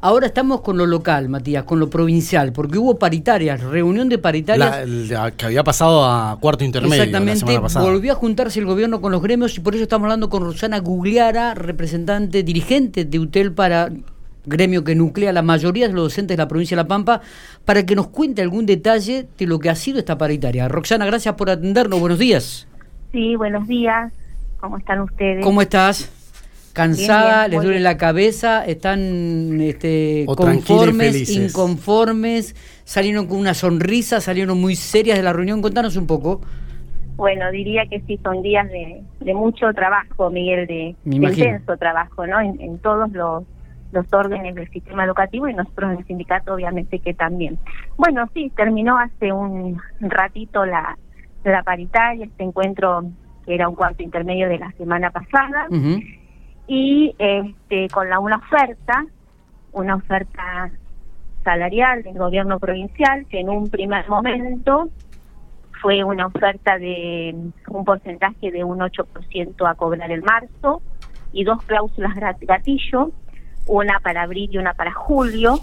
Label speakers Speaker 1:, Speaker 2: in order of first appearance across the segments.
Speaker 1: Ahora estamos con lo local, Matías, con lo provincial, porque hubo paritarias, reunión de paritarias.
Speaker 2: que había pasado a cuarto intermedio.
Speaker 1: Exactamente, volvió a juntarse el gobierno con los gremios y por eso estamos hablando con Rosana Gugliara, representante, dirigente de UTEL para gremio que nuclea la mayoría de los docentes de la provincia de La Pampa, para que nos cuente algún detalle de lo que ha sido esta paritaria. Roxana, gracias por atendernos. Buenos días.
Speaker 3: Sí, buenos días. ¿Cómo están ustedes?
Speaker 1: ¿Cómo estás? Cansada, les duele la cabeza, están este, conformes, inconformes, salieron con una sonrisa, salieron muy serias de la reunión. Contanos un poco.
Speaker 3: Bueno, diría que sí, son días de, mucho trabajo, Miguel, de, intenso trabajo, ¿no? En, todos los, los órdenes del sistema educativo y nosotros en el sindicato obviamente que también. Bueno, sí, terminó hace un ratito la, la paritaria, este encuentro que era un cuarto intermedio de la semana pasada y este, con la una oferta, una oferta salarial del gobierno provincial, que en un primer momento fue una oferta de un porcentaje de un 8% a cobrar en marzo y dos cláusulas gatillo, una para abril y una para julio,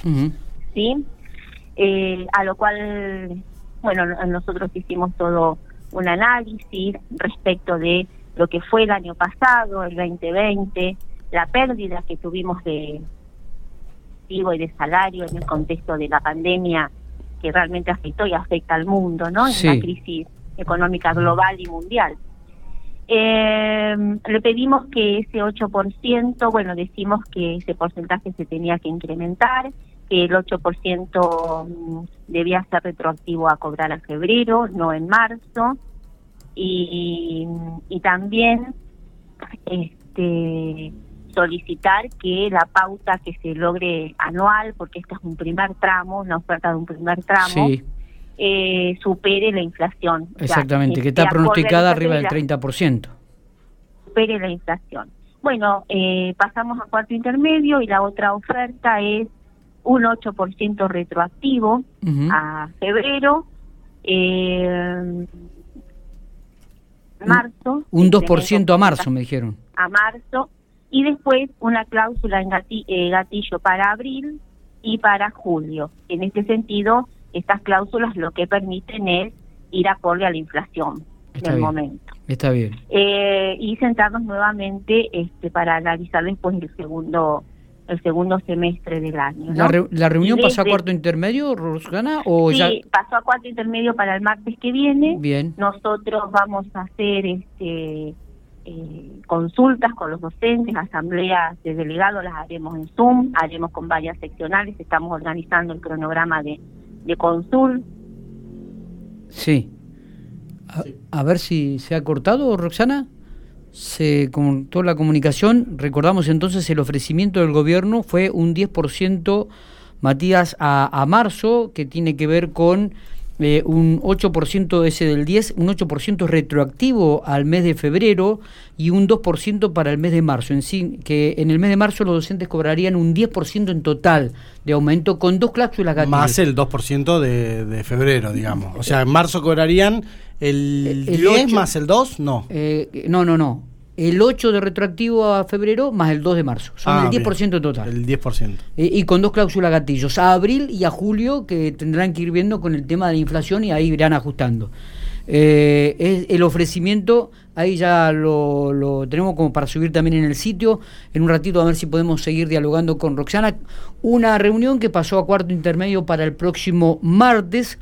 Speaker 3: ¿sí? Eh, a lo cual, bueno, nosotros hicimos todo un análisis respecto de lo que fue el año pasado, el 2020, la pérdida que tuvimos de vivo y de salario en el contexto de la pandemia que realmente afectó y afecta al mundo, ¿no? En la crisis económica global y mundial. Eh, le pedimos que ese 8%, bueno, decimos que ese porcentaje se tenía que incrementar, que el 8% mm, debía ser retroactivo a cobrar en febrero, no en marzo, y, y también este solicitar que la pauta que se logre anual, porque este es un primer tramo, una oferta de un primer tramo, eh, supere la inflación.
Speaker 1: Exactamente, que está pronosticada arriba del 30%.
Speaker 3: Supere la inflación. Bueno, eh, pasamos a cuarto intermedio y la otra oferta es un 8% retroactivo a febrero. Eh, marzo.
Speaker 1: Un 2% a marzo, me dijeron.
Speaker 3: A marzo. Y después una cláusula en eh, gatillo para abril y para julio. En este sentido, estas cláusulas lo que permiten es ir acorde a la inflación del momento.
Speaker 1: Está bien.
Speaker 3: Eh, y sentarnos nuevamente este, para analizar después el segundo el segundo semestre del año.
Speaker 1: ¿La, reunión pasó a cuarto intermedio, Rosana? O
Speaker 3: sí, pasó a cuarto intermedio para el martes que viene.
Speaker 1: Bien.
Speaker 3: Nosotros vamos a hacer este eh, consultas con los docentes, asambleas de delegados las haremos en Zoom, haremos con varias seccionales, estamos organizando el cronograma de, de consul.
Speaker 1: Sí. A, ver si se ha cortado, Roxana se toda la comunicación. Recordamos entonces el ofrecimiento del gobierno fue un 10%, Matías, a marzo, que tiene que ver con eh, un 8% ese del 10, un 8% retroactivo al mes de febrero y un 2% para el mes de marzo. En sí, que en el mes de marzo los docentes cobrarían un 10% en total de aumento con dos cláusulas gatillo.
Speaker 2: Más el 2% de, de febrero, digamos. O sea, en marzo cobrarían el, 10 más el 2, no.
Speaker 1: Eh, no, no, no el 8 de retroactivo a febrero más el 2 de marzo. Son ah, el 10% total.
Speaker 2: El 10%.
Speaker 1: y con dos cláusulas gatillos, a abril y a julio, que tendrán que ir viendo con el tema de la inflación y ahí irán ajustando. Eh, es el ofrecimiento, ahí ya lo, lo, tenemos como para subir también en el sitio. En un ratito a ver si podemos seguir dialogando con Roxana. Una reunión que pasó a cuarto intermedio para el próximo martes.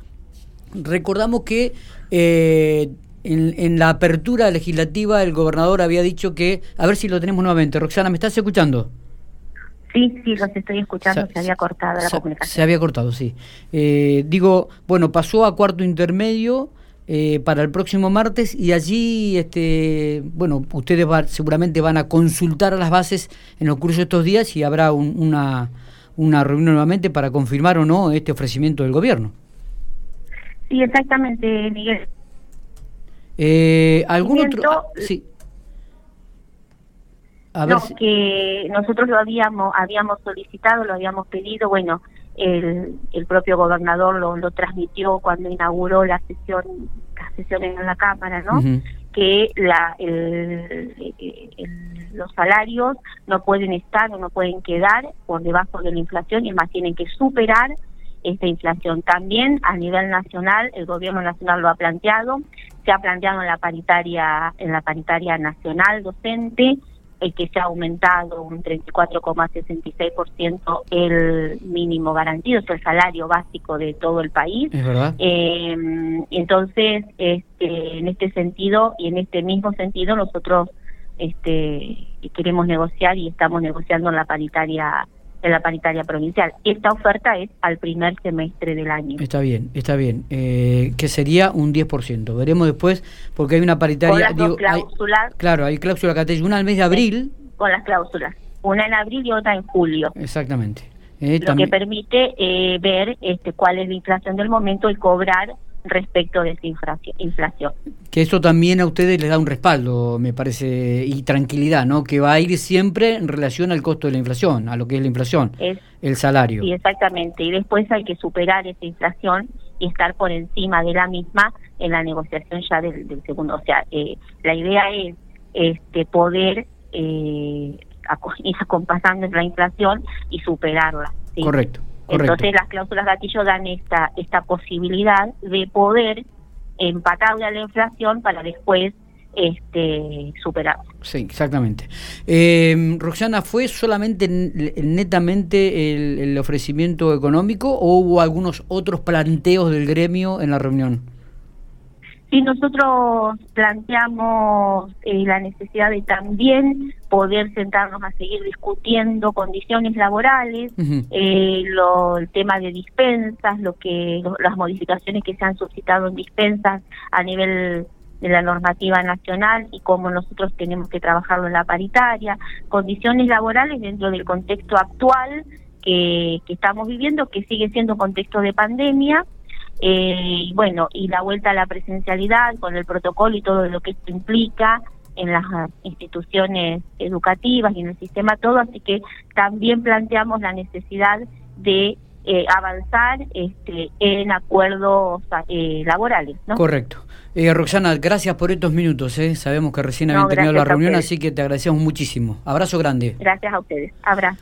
Speaker 1: Recordamos que eh, en, la apertura legislativa el gobernador había dicho que, a ver si lo tenemos nuevamente. Roxana, ¿me estás escuchando?
Speaker 3: Sí, sí, los estoy escuchando, se, había cortado la comunicación.
Speaker 1: Se había cortado, sí. Eh, digo, bueno, pasó a cuarto intermedio eh, para el próximo martes y allí, este, bueno, ustedes seguramente van a consultar a las bases en los cursos de estos días y habrá una, una reunión nuevamente para confirmar o no este ofrecimiento del gobierno.
Speaker 3: Sí, exactamente, Miguel.
Speaker 1: Eh, ¿Algún otro? sí.
Speaker 3: A ver que nosotros lo habíamos habíamos solicitado, lo habíamos pedido, bueno, el, el propio gobernador lo, lo transmitió cuando inauguró la sesión las sesiones en la Cámara, ¿no? que la, los salarios no pueden estar o no pueden quedar por debajo de la inflación y más tienen que superar esta inflación. También a nivel nacional, el gobierno nacional lo ha planteado, se ha planteado en la paritaria, en la paritaria nacional docente, el que se ha aumentado un 34,66% el mínimo garantido, es el salario básico de todo el país. Eh, entonces, este, en este sentido y en este mismo sentido, nosotros este, queremos negociar y estamos negociando en la paritaria en la paritaria provincial. Esta oferta es al primer semestre del año.
Speaker 1: Está bien, está bien. Eh, que sería un 10%. Veremos después, porque hay una paritaria...
Speaker 3: Con cláusulas.
Speaker 1: claro, hay cláusula que una al mes de abril.
Speaker 3: Con las cláusulas. Una en abril y otra en julio.
Speaker 1: Exactamente.
Speaker 3: Eh, Lo que permite eh, ver este, cuál es la inflación del momento y cobrar respecto de esa inflación.
Speaker 1: Que eso también a ustedes les da un respaldo, me parece, y tranquilidad, ¿no? Que va a ir siempre en relación al costo de la inflación, a lo que es la inflación, el salario.
Speaker 3: Sí, exactamente. Y después hay que superar esa inflación y estar por encima de la misma en la negociación ya del, segundo. O sea, eh, la idea es este poder eh, ir acompasando la inflación y superarla.
Speaker 1: Correcto.
Speaker 3: Entonces las cláusulas gatillo dan esta, esta posibilidad de poder empatarle a la inflación para después este superar.
Speaker 1: Sí, exactamente. Eh, Roxana, ¿fue solamente netamente el, el, ofrecimiento económico o hubo algunos otros planteos del gremio en la reunión?
Speaker 3: Sí, nosotros planteamos eh, la necesidad de también poder sentarnos a seguir discutiendo condiciones laborales, eh, lo, el tema de dispensas, lo que las modificaciones que se han suscitado en dispensas a nivel de la normativa nacional y cómo nosotros tenemos que trabajarlo en la paritaria, condiciones laborales dentro del contexto actual que, que estamos viviendo, que sigue siendo contexto de pandemia eh, bueno, y la vuelta a la presencialidad con el protocolo y todo lo que esto implica en las instituciones educativas y en el sistema todo, así que también planteamos la necesidad de eh, avanzar este, en acuerdos eh, laborales. ¿no?
Speaker 1: Correcto. Eh, Roxana, gracias por estos minutos. ¿eh? Sabemos que recién habían terminado la reunión, así que te agradecemos muchísimo. Abrazo grande.
Speaker 3: Gracias a ustedes. Abrazo.